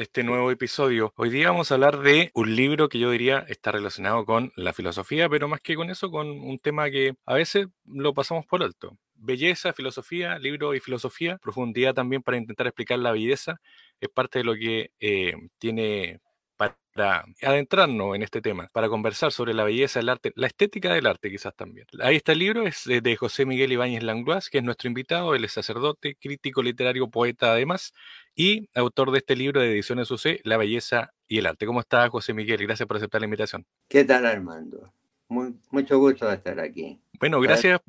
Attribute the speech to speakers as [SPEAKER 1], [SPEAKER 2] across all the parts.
[SPEAKER 1] este nuevo episodio. Hoy día vamos a hablar de un libro que yo diría está relacionado con la filosofía, pero más que con eso, con un tema que a veces lo pasamos por alto. Belleza, filosofía, libro y filosofía, profundidad también para intentar explicar la belleza, es parte de lo que eh, tiene para adentrarnos en este tema, para conversar sobre la belleza del arte, la estética del arte quizás también. Ahí está el libro, es de José Miguel Ibáñez Langlois, que es nuestro invitado, él es sacerdote, crítico literario, poeta además, y autor de este libro de Ediciones UC, La belleza y el arte. ¿Cómo está José Miguel? Gracias por aceptar la invitación.
[SPEAKER 2] ¿Qué tal Armando? Muy, mucho gusto de estar aquí.
[SPEAKER 1] Bueno, gracias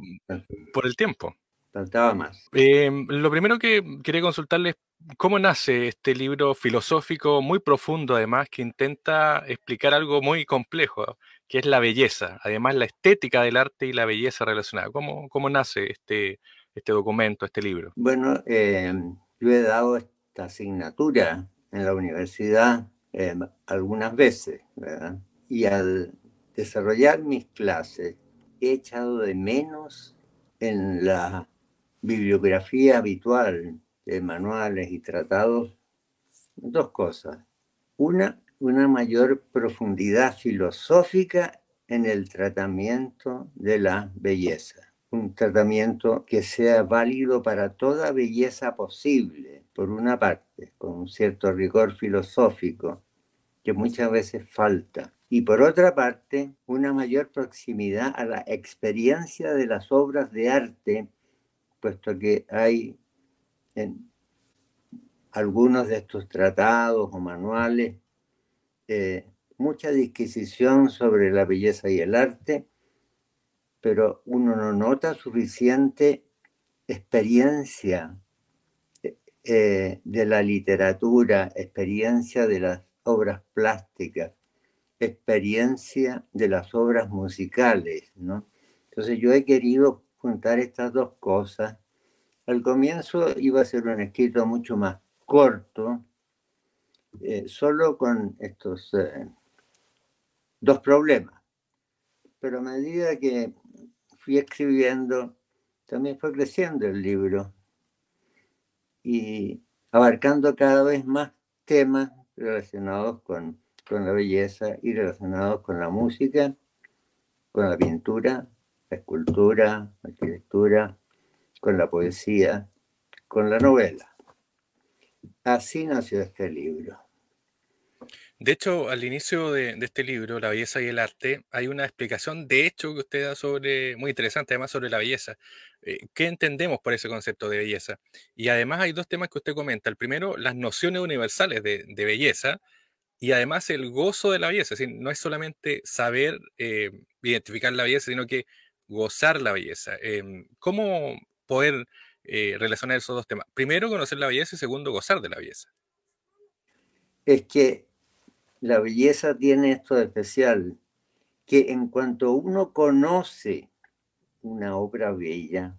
[SPEAKER 1] por el tiempo.
[SPEAKER 2] Faltaba más.
[SPEAKER 1] Em, lo primero que quería consultarles ¿Cómo nace este libro filosófico muy profundo, además, que intenta explicar algo muy complejo, que es la belleza, además la estética del arte y la belleza relacionada? ¿Cómo, cómo nace este, este documento, este libro?
[SPEAKER 2] Bueno, eh, yo he dado esta asignatura en la universidad eh, algunas veces, ¿verdad? Y al desarrollar mis clases he echado de menos en la bibliografía habitual de manuales y tratados dos cosas. Una, una mayor profundidad filosófica en el tratamiento de la belleza. Un tratamiento que sea válido para toda belleza posible, por una parte, con un cierto rigor filosófico que muchas veces falta. Y por otra parte, una mayor proximidad a la experiencia de las obras de arte, puesto que hay en algunos de estos tratados o manuales eh, mucha disquisición sobre la belleza y el arte, pero uno no nota suficiente experiencia eh, de la literatura, experiencia de las obras plásticas, experiencia de las obras musicales, ¿no? Entonces yo he querido juntar estas dos cosas al comienzo iba a ser un escrito mucho más corto, eh, solo con estos eh, dos problemas. Pero a medida que fui escribiendo, también fue creciendo el libro y abarcando cada vez más temas relacionados con, con la belleza y relacionados con la música, con la pintura, la escultura, la arquitectura, con la poesía, con la novela. Así nació este libro.
[SPEAKER 1] De hecho, al inicio de, este libro, La belleza y el arte, hay una explicación de hecho que usted da sobre, muy interesante además sobre la belleza. Eh, ¿Qué entendemos por ese concepto de belleza? Y además hay dos temas que usted comenta. El primero, las nociones universales de, belleza y además el gozo de la belleza. Es no es solamente saber eh, identificar la belleza, sino que gozar la belleza. Em, ¿Cómo poder eh, relacionar esos dos temas. Primero, conocer la belleza y segundo, gozar de la belleza.
[SPEAKER 2] Es que la belleza tiene esto de especial, que en cuanto uno conoce una obra bella,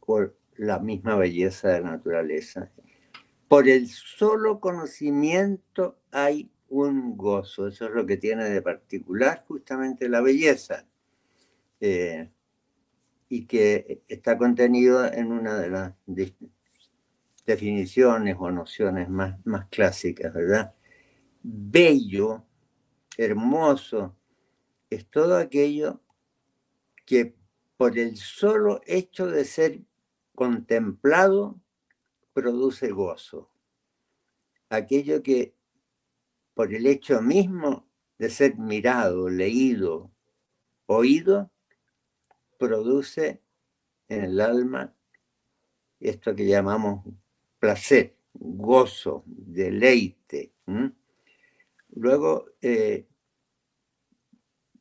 [SPEAKER 2] o la misma belleza de la naturaleza, por el solo conocimiento hay un gozo. Eso es lo que tiene de particular justamente la belleza. Eh, y que está contenido en una de las definiciones o nociones más, más clásicas, ¿verdad? Bello, hermoso, es todo aquello que por el solo hecho de ser contemplado produce gozo. Aquello que por el hecho mismo de ser mirado, leído, oído, produce en el alma esto que llamamos placer, gozo, deleite. Luego, eh,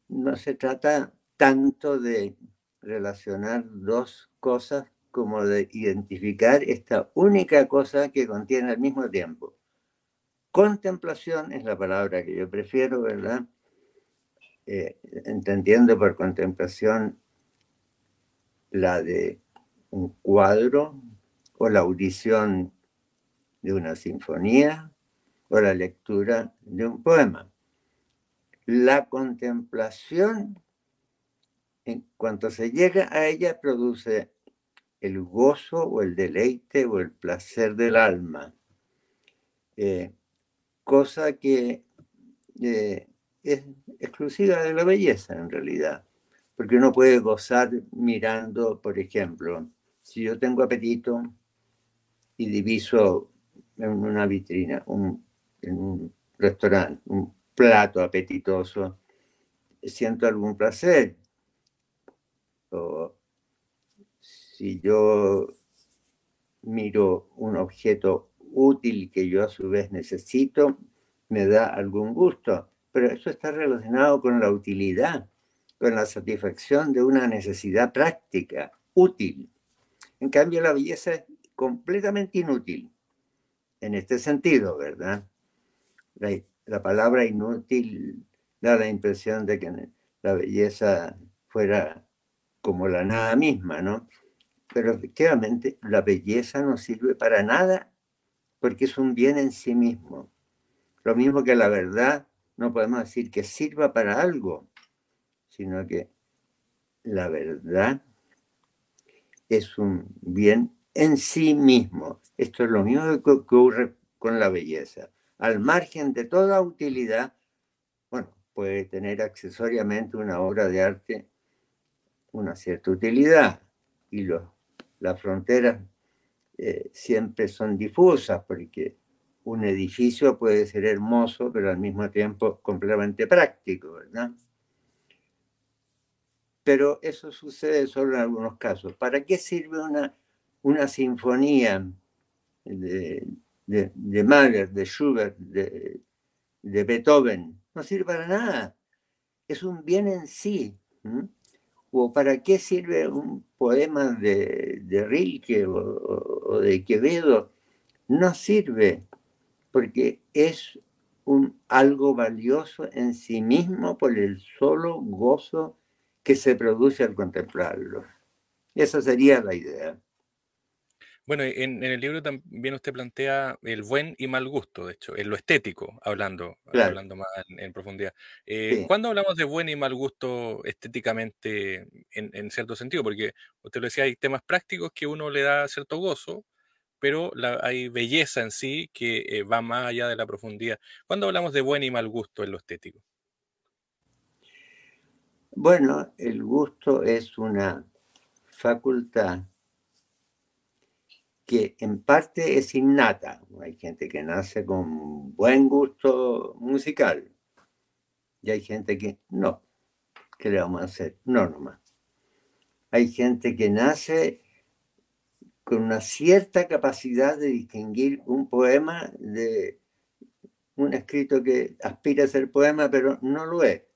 [SPEAKER 2] no se trata tanto de relacionar dos cosas como de identificar esta única cosa que contiene al mismo tiempo. Contemplación es la palabra que yo prefiero, ¿verdad? Eh, entendiendo por contemplación la de un cuadro o la audición de una sinfonía o la lectura de un poema. La contemplación, en cuanto se llega a ella, produce el gozo o el deleite o el placer del alma. Eh, cosa que eh, es exclusiva de la belleza en realidad, porque uno puede gozar mirando, por ejemplo, si yo tengo apetito y diviso en una vitrina, en un restaurante, un plato apetitoso, siento algún placer. O si yo miro un objeto útil que yo a su vez necesito, me da algún gusto. Pero eso está relacionado con la utilidad, con la satisfacción de una necesidad práctica, útil. En cambio, la belleza es completamente inútil en este sentido, ¿verdad? La, la palabra inútil da la impresión de que la belleza fuera como la nada misma, ¿no? Pero efectivamente la belleza no sirve para nada porque es un bien en sí mismo. Lo mismo que la verdad, no podemos decir que sirva para algo, sino que la verdad es un bien en sí mismo. Esto es lo mismo que ocurre con la belleza. Al margen de toda utilidad, bueno, puede tener accesoriamente una obra de arte una cierta utilidad y los, las fronteras eh, siempre son difusas porque un edificio puede ser hermoso pero al mismo tiempo completamente práctico, ¿verdad? Pero eso sucede solo en algunos casos. ¿Para qué sirve una, una sinfonía de, de, Mahler, de Schubert, de, Beethoven? no sirve para nada. Es un bien en sí. ¿O para qué sirve un poema de, Rilke o, de Quevedo? No sirve, porque es un, algo valioso en sí mismo por el solo gozo que se produce al contemplarlo. Esa sería la idea.
[SPEAKER 1] Bueno, en, el libro también usted plantea el buen y mal gusto, de hecho, en lo estético, hablando, hablando más en, profundidad. Eh, ¿Cuándo hablamos de buen y mal gusto estéticamente en, cierto sentido? Porque usted lo decía, hay temas prácticos que uno le da cierto gozo, pero hay belleza en sí que eh, va más allá de la profundidad. ¿Cuándo hablamos de buen y mal gusto en lo estético?
[SPEAKER 2] Bueno, el gusto es una facultad que en parte es innata. Hay gente que nace con buen gusto musical y hay gente que no. ¿Qué le vamos a hacer? No, nomás. Hay gente que nace con una cierta capacidad de distinguir un poema de un escrito que aspira a ser poema, pero no lo es.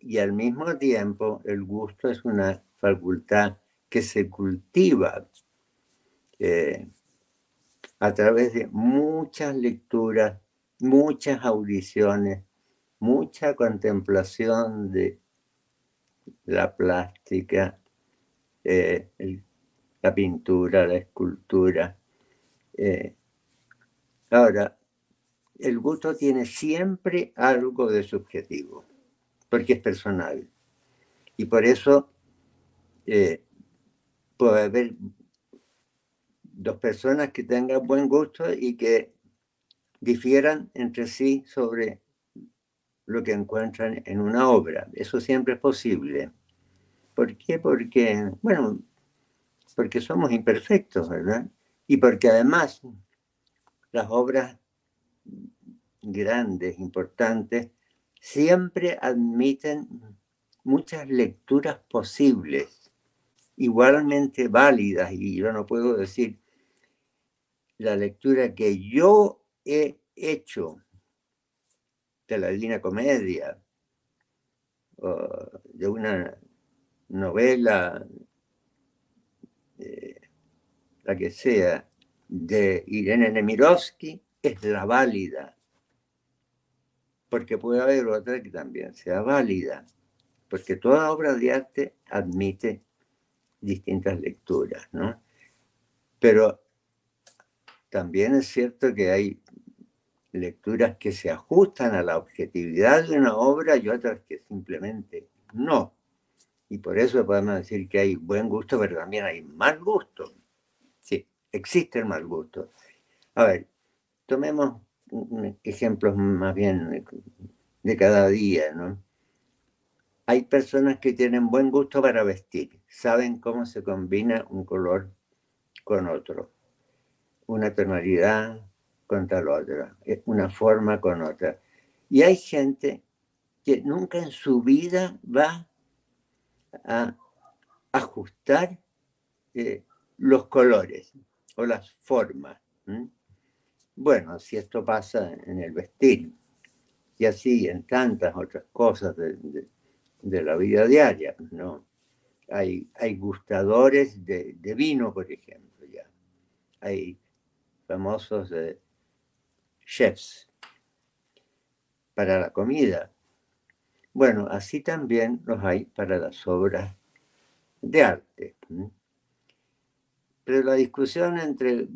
[SPEAKER 2] Y al mismo tiempo, el gusto es una facultad que se cultiva eh, a través de muchas lecturas, muchas audiciones, mucha contemplación de la plástica, eh, la pintura, la escultura. Eh, ahora, el gusto tiene siempre algo de subjetivo, porque es personal. Y por eso puede haber dos personas que tengan buen gusto y que difieran entre sí sobre lo que encuentran en una obra. Eso siempre es posible. ¿Por qué? Porque, bueno, porque somos imperfectos, ¿verdad? Y porque además las obras grandes, importantes, siempre admiten muchas lecturas posibles, igualmente válidas, y yo no puedo decir la lectura que yo he hecho de la Divina Comedia, de una novela, la que sea, de Irene Nemirovsky, es la válida. Porque puede haber otra que también sea válida. Porque toda obra de arte admite distintas lecturas, ¿no? Pero también es cierto que hay lecturas que se ajustan a la objetividad de una obra y otras que simplemente no. Y por eso podemos decir que hay buen gusto, pero también hay mal gusto. Sí, existe el mal gusto. A ver, tomemos ejemplos más bien de cada día, ¿no? Hay personas que tienen buen gusto para vestir, saben cómo se combina un color con otro, una tonalidad con tal otra, eh, una forma con otra. Y hay gente que nunca en su vida va a ajustar eh, los colores o las formas. Bueno, si esto pasa en el vestir y así en tantas otras cosas de, la vida diaria, ¿no? Hay, hay gustadores de, vino, por ejemplo, ya. Hay famosos chefs para la comida. Bueno, así también los hay para las obras de arte. Pero la discusión entre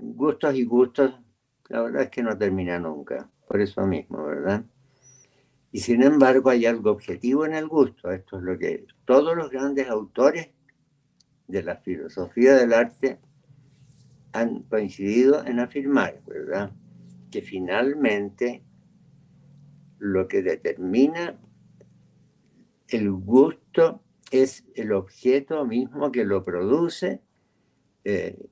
[SPEAKER 2] gustos y gustos, la verdad es que no termina nunca, por eso mismo, ¿verdad? Y sin embargo hay algo objetivo en el gusto. Esto es lo que todos los grandes autores de la filosofía del arte han coincidido en afirmar, ¿verdad? Que finalmente lo que determina el gusto es el objeto mismo que lo produce, eh,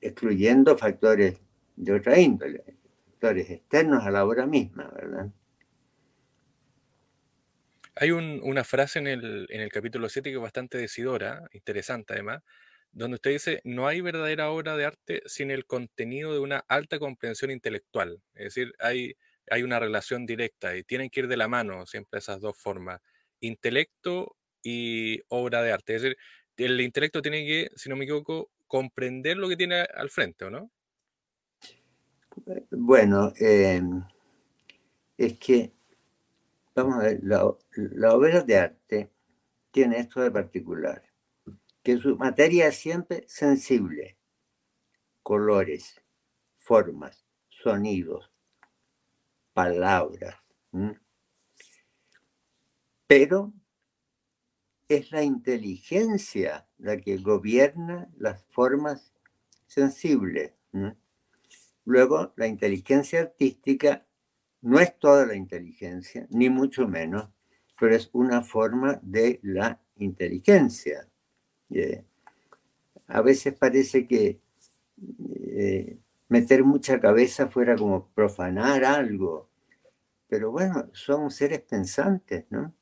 [SPEAKER 2] excluyendo factores de otra índole, factores externos a la obra misma, ¿verdad?
[SPEAKER 1] Hay una frase en el, en el capítulo 7 que es bastante decidora, interesante además, donde usted dice, no hay verdadera obra de arte sin el contenido de una alta comprensión intelectual. Es decir, hay, hay una relación directa y tienen que ir de la mano siempre esas dos formas, intelecto y obra de arte. Es decir, el intelecto tiene que, si no me equivoco, comprender lo que tiene al frente, ¿o no?
[SPEAKER 2] Bueno, em, es que, vamos a ver, la obra de arte tiene esto de particular, que su materia es siempre sensible, colores, formas, sonidos, palabras. Pero es la inteligencia la que gobierna las formas sensibles. Luego, la inteligencia artística no es toda la inteligencia, ni mucho menos, pero es una forma de la inteligencia. Eh, a veces parece que eh, meter mucha cabeza fuera como profanar algo, pero bueno, somos seres pensantes, ¿no?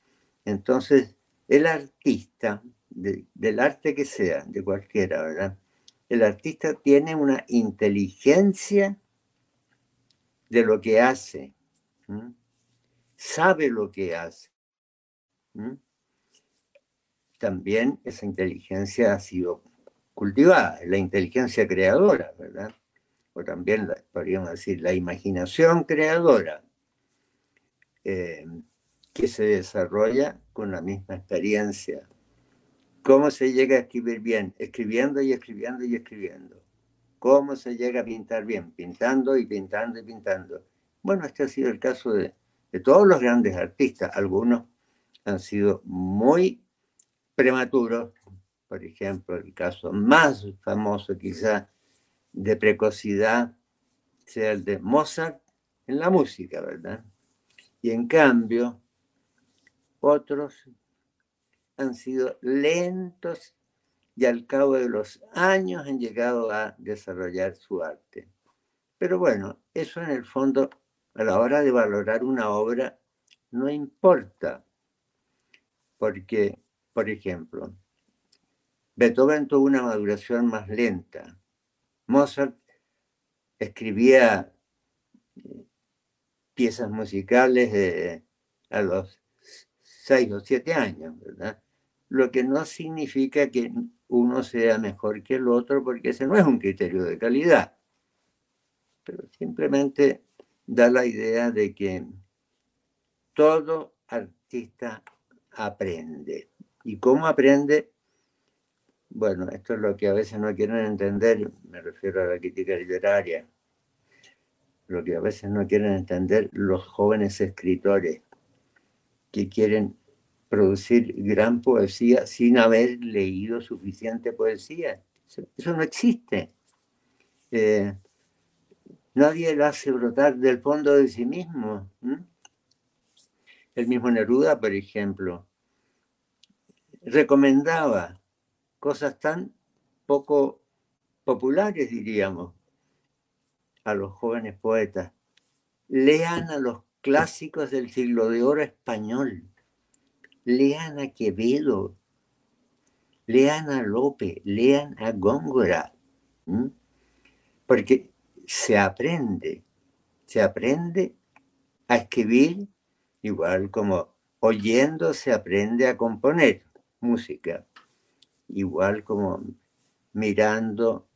[SPEAKER 2] Entonces, el artista, del arte que sea, de cualquiera, ¿verdad? El artista tiene una inteligencia de lo que hace, sabe lo que hace. También esa inteligencia ha sido cultivada, la inteligencia creadora, ¿verdad? O también, podríamos decir, la imaginación creadora. Eh, que se desarrolla con la misma experiencia. ¿Cómo se llega a escribir bien? Escribiendo y escribiendo y escribiendo. ¿Cómo se llega a pintar bien? Pintando y pintando y pintando. Bueno, este ha sido el caso de, de todos los grandes artistas. Algunos han sido muy prematuros. Por ejemplo, el caso más famoso quizá de precocidad sea el de Mozart en la música, ¿verdad? Y en cambio, otros han sido lentos y al cabo de los años han llegado a desarrollar su arte. Pero bueno, eso en el fondo, a la hora de valorar una obra, no importa. Porque, por ejemplo, Beethoven tuvo una maduración más lenta. Mozart escribía eh, piezas musicales a los seis o siete años, ¿verdad? Lo que no significa que uno sea mejor que el otro, porque ese no es un criterio de calidad. Pero simplemente da la idea de que todo artista aprende. ¿Y cómo aprende? Bueno, esto es lo que a veces no quieren entender, me refiero a la crítica literaria, lo que a veces no quieren entender los jóvenes escritores que quieren producir gran poesía sin haber leído suficiente poesía. Eso, no existe. Eh, nadie lo hace brotar del fondo de sí mismo. El mismo Neruda, por ejemplo, recomendaba cosas tan poco populares, diríamos, a los jóvenes poetas. Lean a los clásicos del siglo de oro español. Lean a Quevedo. Lean a Lope. Lean a Góngora. Porque se aprende. Se aprende a escribir igual como oyendo se aprende a componer música. Igual como mirando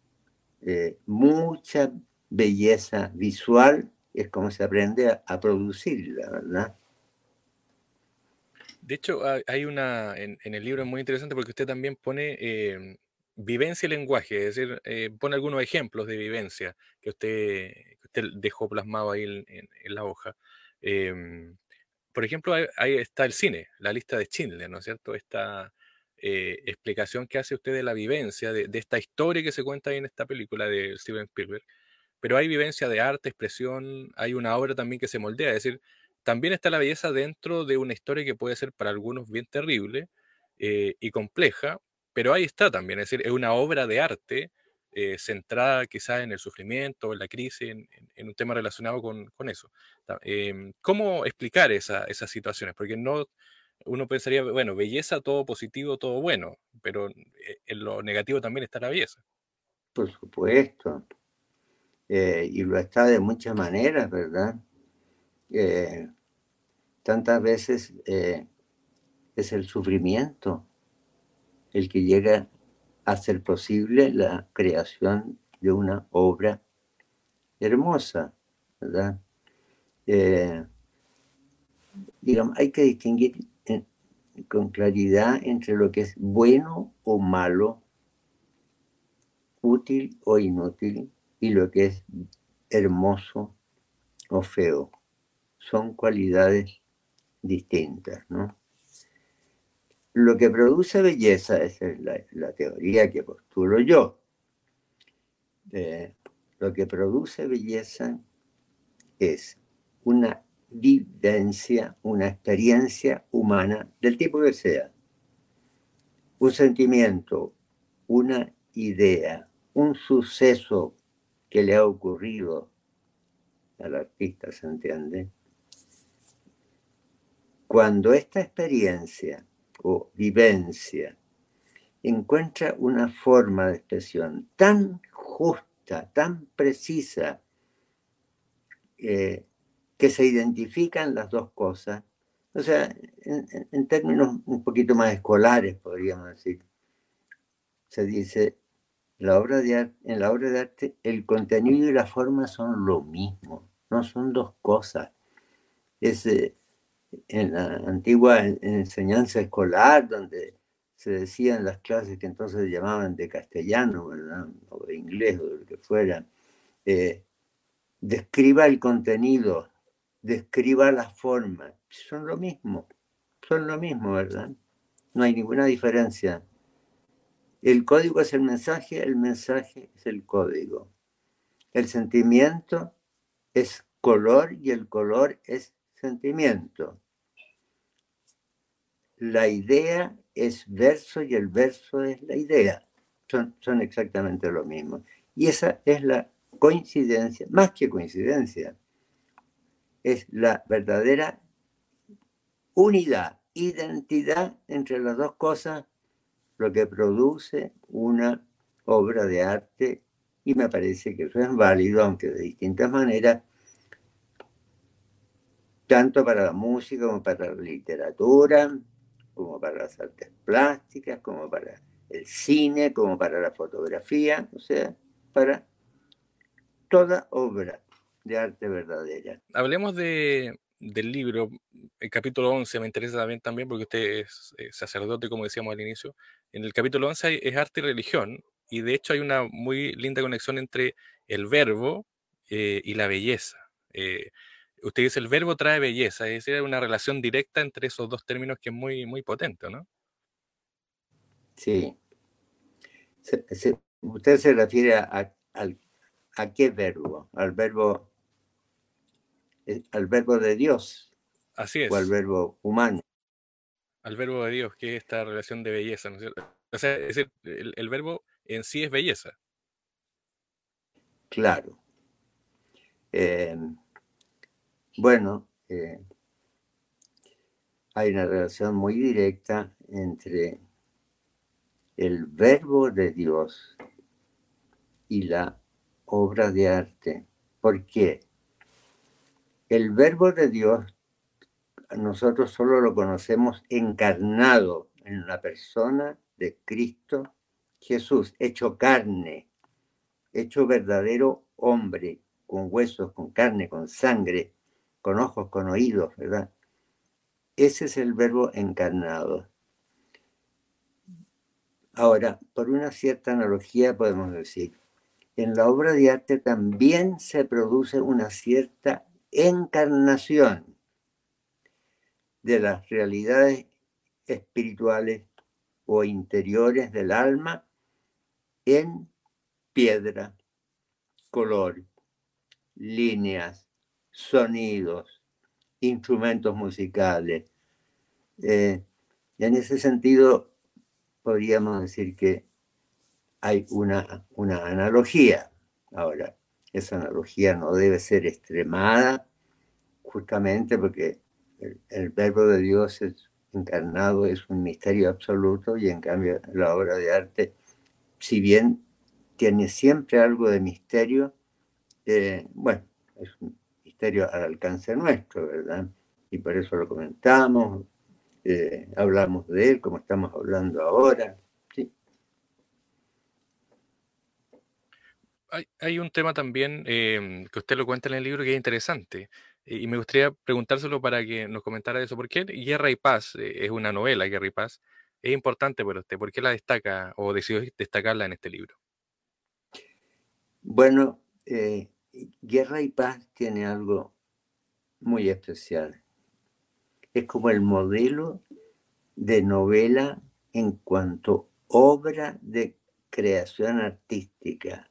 [SPEAKER 2] eh, mucha belleza visual es como se aprende a, producirla, ¿verdad?
[SPEAKER 1] De hecho, hay una, en, el libro es muy interesante porque usted también pone eh, vivencia y lenguaje, es decir, eh, pone algunos ejemplos de vivencia que usted, usted dejó plasmado ahí en, la hoja. Em, por ejemplo, ahí, está el cine, la lista de Schindler, ¿no es cierto? Esta eh, explicación que hace usted de la vivencia, de, de, esta historia que se cuenta ahí en esta película de Steven Spielberg, pero hay vivencia de arte, expresión, hay una obra también que se moldea, es decir, también está la belleza dentro de una historia que puede ser para algunos bien terrible eh, y compleja, pero ahí está también, es decir, es una obra de arte eh, centrada quizás en el sufrimiento, en la crisis, en, un tema relacionado con, eso. Em, ¿Cómo explicar esas situaciones? Porque no, uno pensaría, bueno, belleza, todo positivo, todo bueno, pero eh, en lo negativo también está la belleza.
[SPEAKER 2] Por supuesto. Y lo está de muchas maneras, ¿verdad? Eh, tantas veces eh, es el sufrimiento el que llega a hacer posible la creación de una obra hermosa, ¿verdad? digamos, hay que distinguir con claridad entre lo que es bueno o malo, útil o inútil, y lo que es hermoso o feo. Son cualidades distintas, ¿no? Lo que produce belleza, esa es la, teoría que postulo yo. Eh, lo que produce belleza es una vivencia, una experiencia humana del tipo que sea. Un sentimiento, una idea, un suceso que le ha ocurrido al artista, ¿se entiende? Cuando esta experiencia o vivencia encuentra una forma de expresión tan justa, tan precisa, eh, que se identifican las dos cosas, o sea, en, términos un poquito más escolares, podríamos decir, se dice, la obra de en la obra de arte el contenido y la forma son lo mismo, no son dos cosas. Es eh, en la antigua enseñanza escolar donde se decía en las clases que entonces llamaban de castellano, o de inglés, o de lo que fuera, eh, describa el contenido, describa la forma, son lo mismo, son lo mismo, ¿verdad? No hay ninguna diferencia. El código es el mensaje, el mensaje es el código. El sentimiento es color y el color es sentimiento. La idea es verso y el verso es la idea. Son, son exactamente lo mismo. Y esa es la coincidencia, más que coincidencia, es la verdadera unidad, identidad entre las dos cosas lo que produce una obra de arte y me parece que eso es válido, aunque de distintas maneras, tanto para la música como para la literatura, como para las artes plásticas, como para el cine, como para la fotografía, o sea, para toda obra de arte verdadera.
[SPEAKER 1] Hablemos de, del libro, el capítulo 11 me interesa también, también porque usted es sacerdote, como decíamos al inicio. En el capítulo 11 es arte y religión, y de hecho hay una muy linda conexión entre el verbo eh, y la belleza. Eh, usted dice el verbo trae belleza, es decir, hay una relación directa entre esos dos términos que es muy, muy potente, ¿no?
[SPEAKER 2] Sí. usted se refiere al, ¿A qué verbo? Al verbo, eh, al verbo de Dios.
[SPEAKER 1] Así es.
[SPEAKER 2] O al verbo humano.
[SPEAKER 1] Al verbo de Dios, que es esta relación de belleza, ¿no es cierto? O sea, es el, el verbo en sí es belleza.
[SPEAKER 2] Claro. Eh, bueno, eh, hay una relación muy directa entre el verbo de Dios y la obra de arte. ¿Por qué? El verbo de Dios nosotros solo lo conocemos encarnado en la persona de Cristo Jesús, hecho carne, hecho verdadero hombre, con huesos, con carne, con sangre, con ojos, con oídos, ¿verdad? Ese es el verbo encarnado. Ahora, por una cierta analogía podemos decir, en la obra de arte también se produce una cierta encarnación de las realidades espirituales o interiores del alma en piedra, color, líneas, sonidos, instrumentos musicales. Eh, en ese sentido, podríamos decir que hay una, una analogía. Ahora, esa analogía no debe ser extremada, justamente porque el, verbo de Dios encarnado, es un misterio absoluto, y en cambio la obra de arte, si bien tiene siempre algo de misterio, eh, bueno, es un misterio al alcance nuestro, ¿verdad? Y por eso lo comentamos, eh, hablamos de él como estamos hablando ahora. ¿sí?
[SPEAKER 1] Hay, un tema también em, que usted lo cuenta en el libro que es interesante. Y me gustaría preguntárselo para que nos comentara eso. ¿Por qué Guerra y Paz eh, es una novela, Guerra y Paz? Es importante para usted. ¿Por qué la destaca o decidió destacarla en este libro?
[SPEAKER 2] Bueno, eh, Guerra y Paz tiene algo muy especial es como el modelo de novela en cuanto obra de creación artística.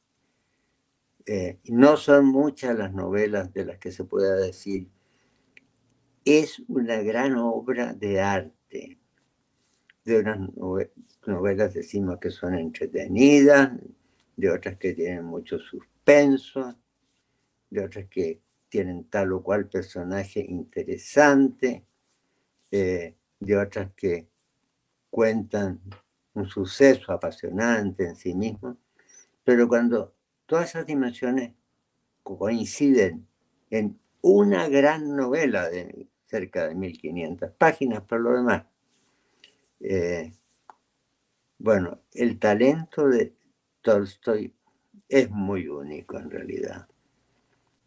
[SPEAKER 2] Eh, no son muchas las novelas de las que se pueda decir. Es una gran obra de arte. De unas novelas decimos que son entretenidas, de otras que tienen mucho suspenso, de otras que tienen tal o cual personaje interesante eh, de otras que cuentan un suceso apasionante en sí mismo, pero cuando todas esas dimensiones coinciden en una gran novela de cerca de 1500 páginas por lo demás, eh, bueno, el talento de Tolstoy es muy único en realidad.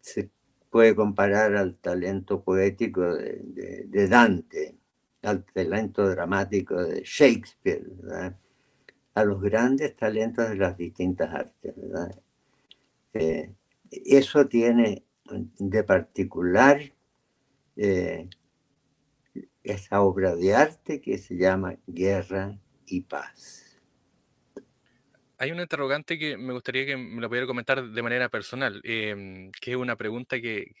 [SPEAKER 2] Se puede comparar al talento poético de, Dante, al talento dramático de Shakespeare, a los grandes talentos de las distintas artes. Eh, eso tiene de particular eh, esa obra de arte que se llama Guerra y Paz.
[SPEAKER 1] Hay una interrogante que me gustaría que me lo pudiera comentar de manera personal, em, que es una pregunta que,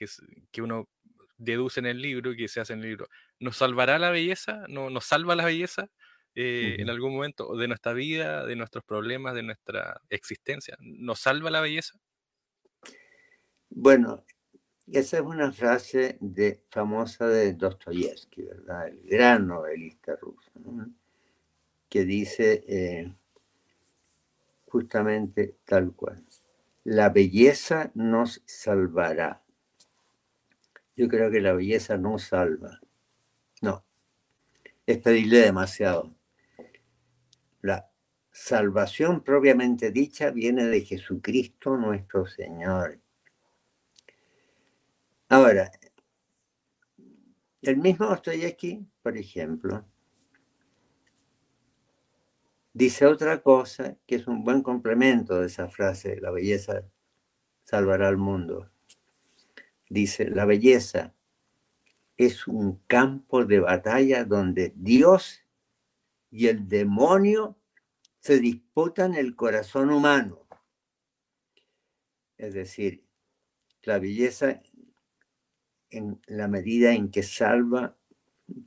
[SPEAKER 1] que, uno deduce en el libro y que se hace en el libro. ¿Nos salvará la belleza? ¿No, ¿Nos salva la belleza eh, en algún momento de nuestra vida, de nuestros problemas, de nuestra existencia? ¿Nos salva la belleza?
[SPEAKER 2] Bueno, esa es una frase de, famosa de Dostoyevsky, ¿verdad? El gran novelista ruso, que dice... Eh, justamente tal cual. La belleza nos salvará. Yo creo que la belleza no salva. No. Es pedirle demasiado. La salvación propiamente dicha viene de Jesucristo nuestro Señor. Ahora, el mismo aquí, por ejemplo, dice otra cosa que es un buen complemento de esa frase, la belleza salvará al mundo. Dice, la belleza es un campo de batalla donde Dios y el demonio se disputan el corazón humano. Es decir, la belleza en la medida en que salva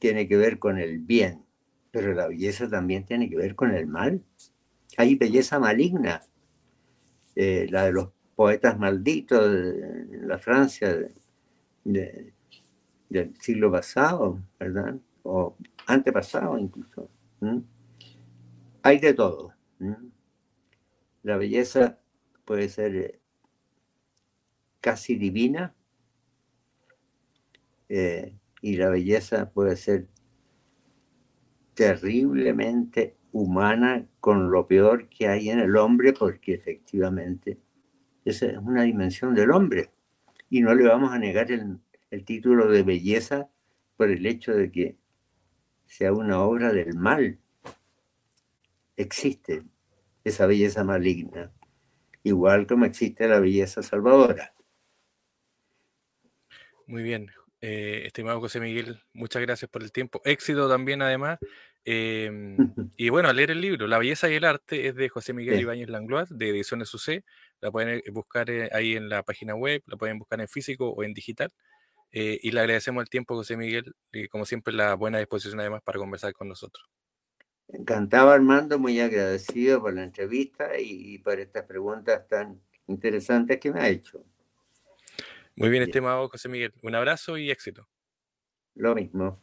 [SPEAKER 2] tiene que ver con el bien, pero la belleza también tiene que ver con el mal. Hay belleza maligna, eh, la de los poetas malditos de la Francia del siglo pasado, ¿verdad? O antepasado incluso. Hay de todo. La belleza puede ser eh, casi divina eh, y la belleza puede ser terriblemente humana con lo peor que hay en el hombre porque efectivamente esa es una dimensión del hombre y no le vamos a negar el, el título de belleza por el hecho de que sea una obra del mal. Existe esa belleza maligna, igual como existe la belleza salvadora.
[SPEAKER 1] Muy bien, eh, estimado José Miguel, muchas gracias por el tiempo. Éxito también, además. Em, y bueno, a leer el libro, La belleza y el arte, es de José Miguel Ibáñez Langlois, de Ediciones UC. La pueden eh, buscar eh, ahí en la página web, la pueden buscar en físico o en digital. y le agradecemos el tiempo, José Miguel, y como siempre, la buena disposición además para conversar con nosotros.
[SPEAKER 2] Encantado, Armando, muy agradecido por la entrevista y, por estas preguntas tan interesantes que me ha hecho.
[SPEAKER 1] Muy bien, estimado José Miguel. Un abrazo y éxito.
[SPEAKER 2] Lo mismo.